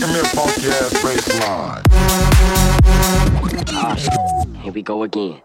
give Come here, funky ass bass line. Here we go again.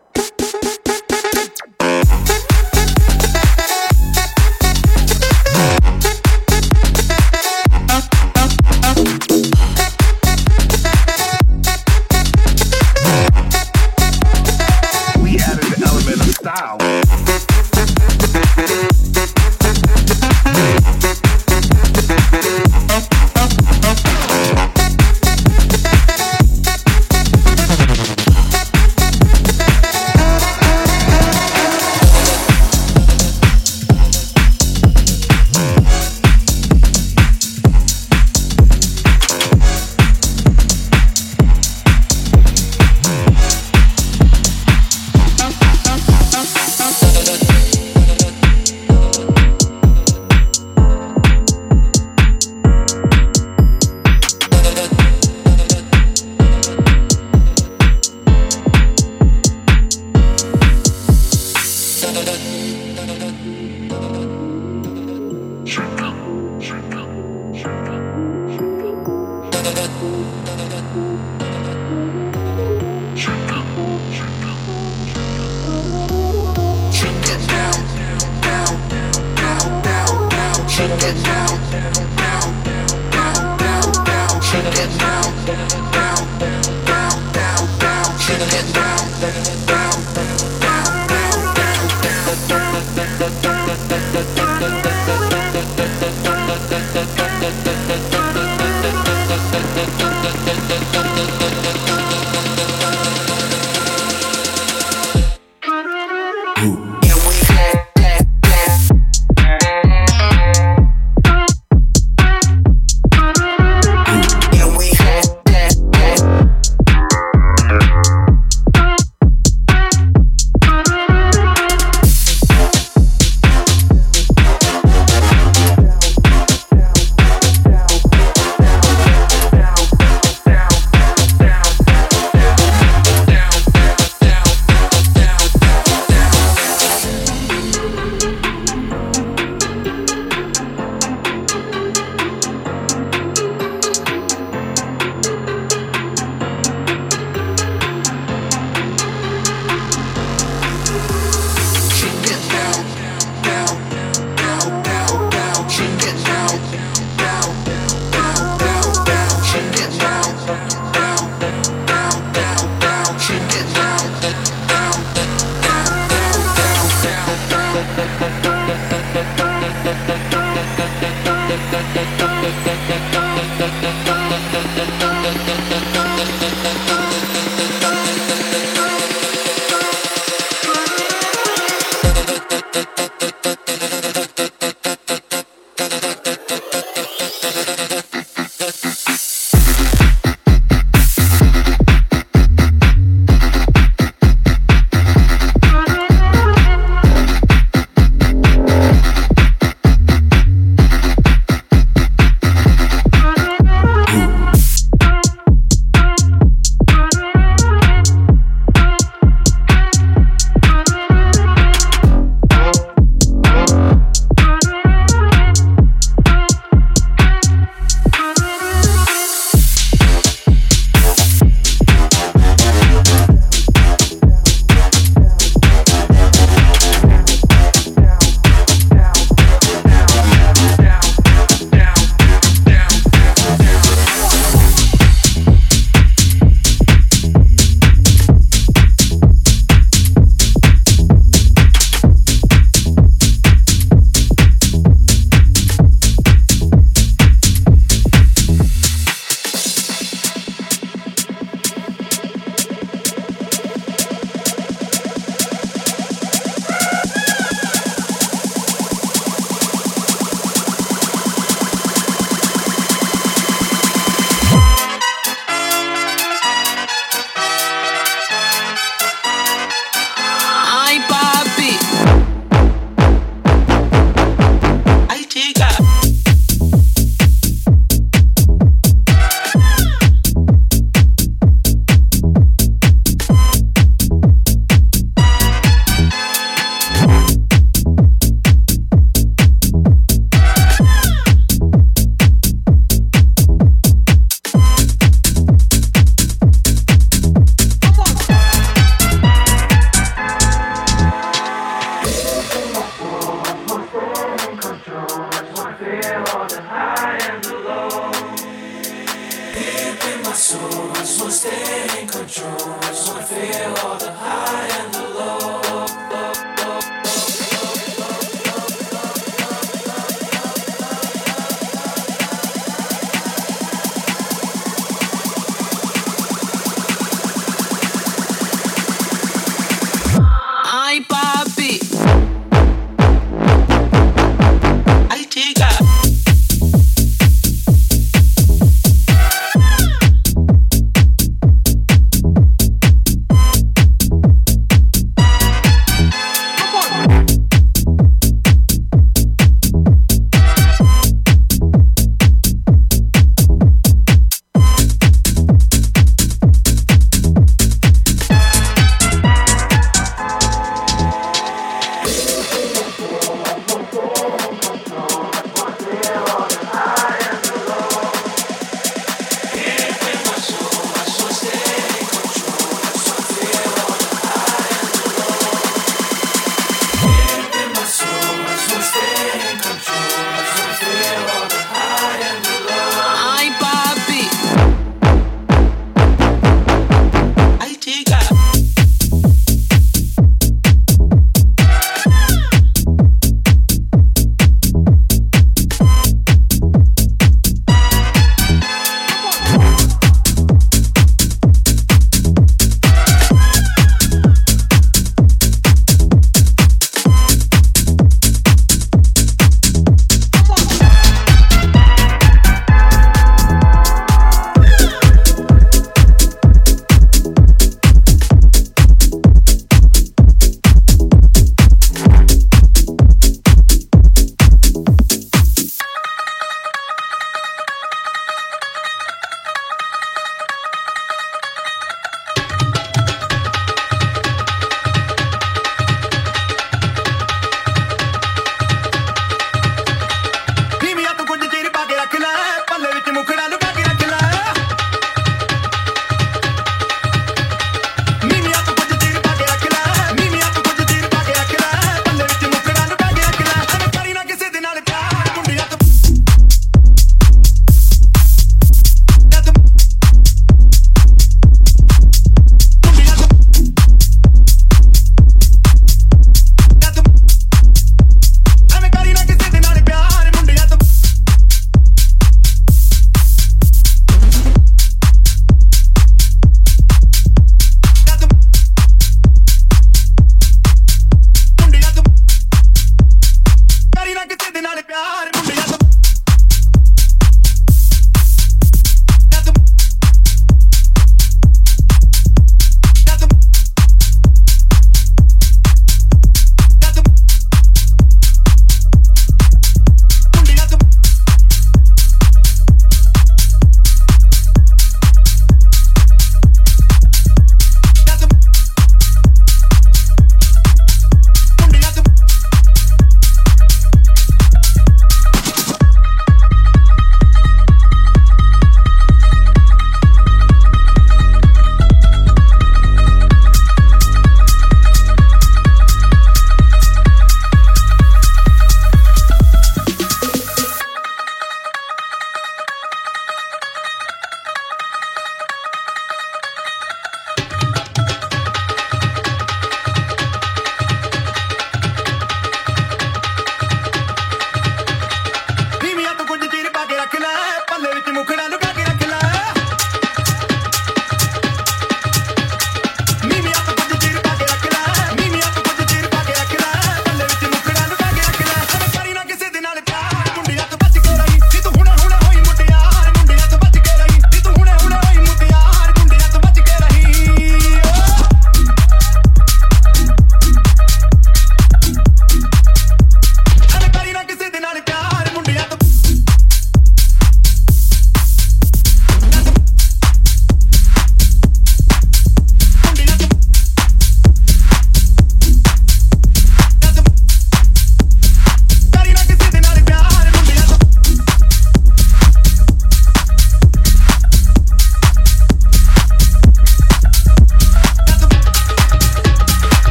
you.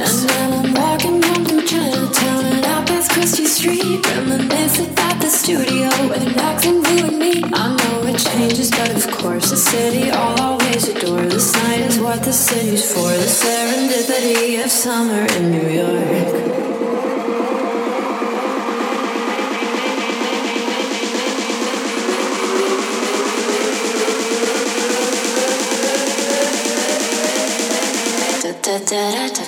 And then I'm walking home through Chinatown and out past Chrystie Street, reminisce about the studio where the knocks and blue and me. I know it changes, but of course the city I'll always adore. This night is what the city's for. The serendipity of summer in New York. da da da da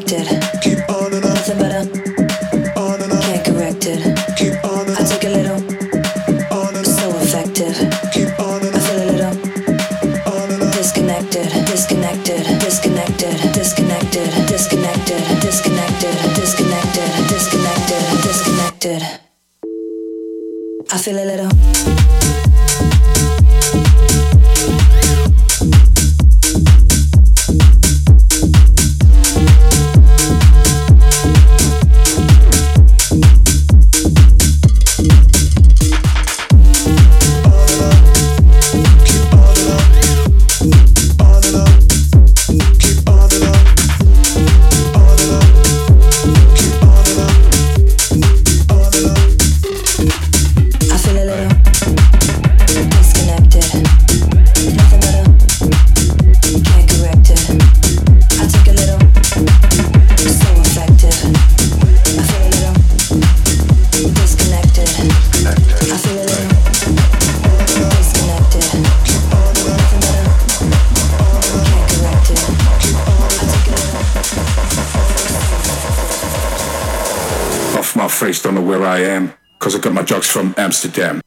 from Amsterdam.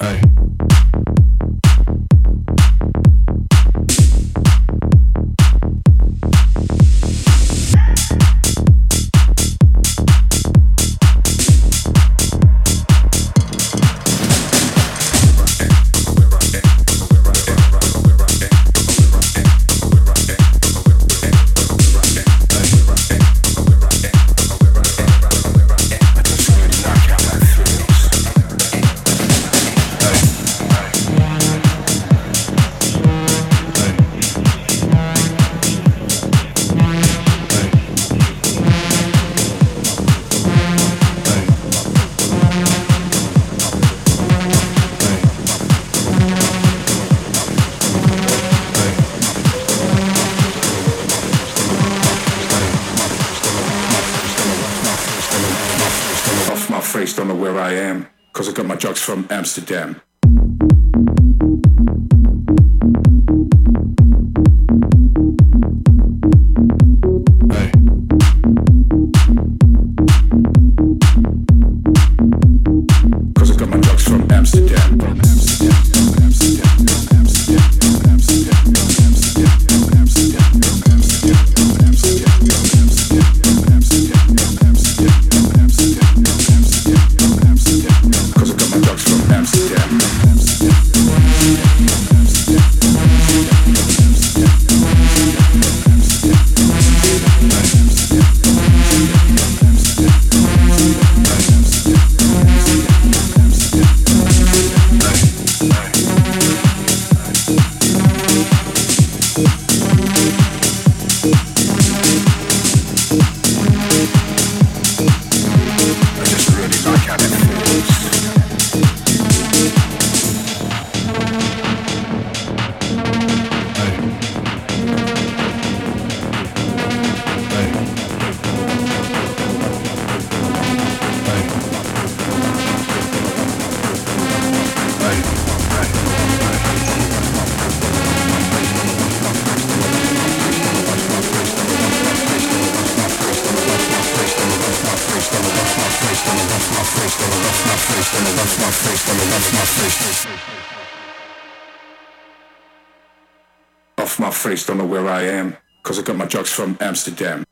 From Amsterdam. Off my face, don't know where I am, cause I got my drugs from Amsterdam.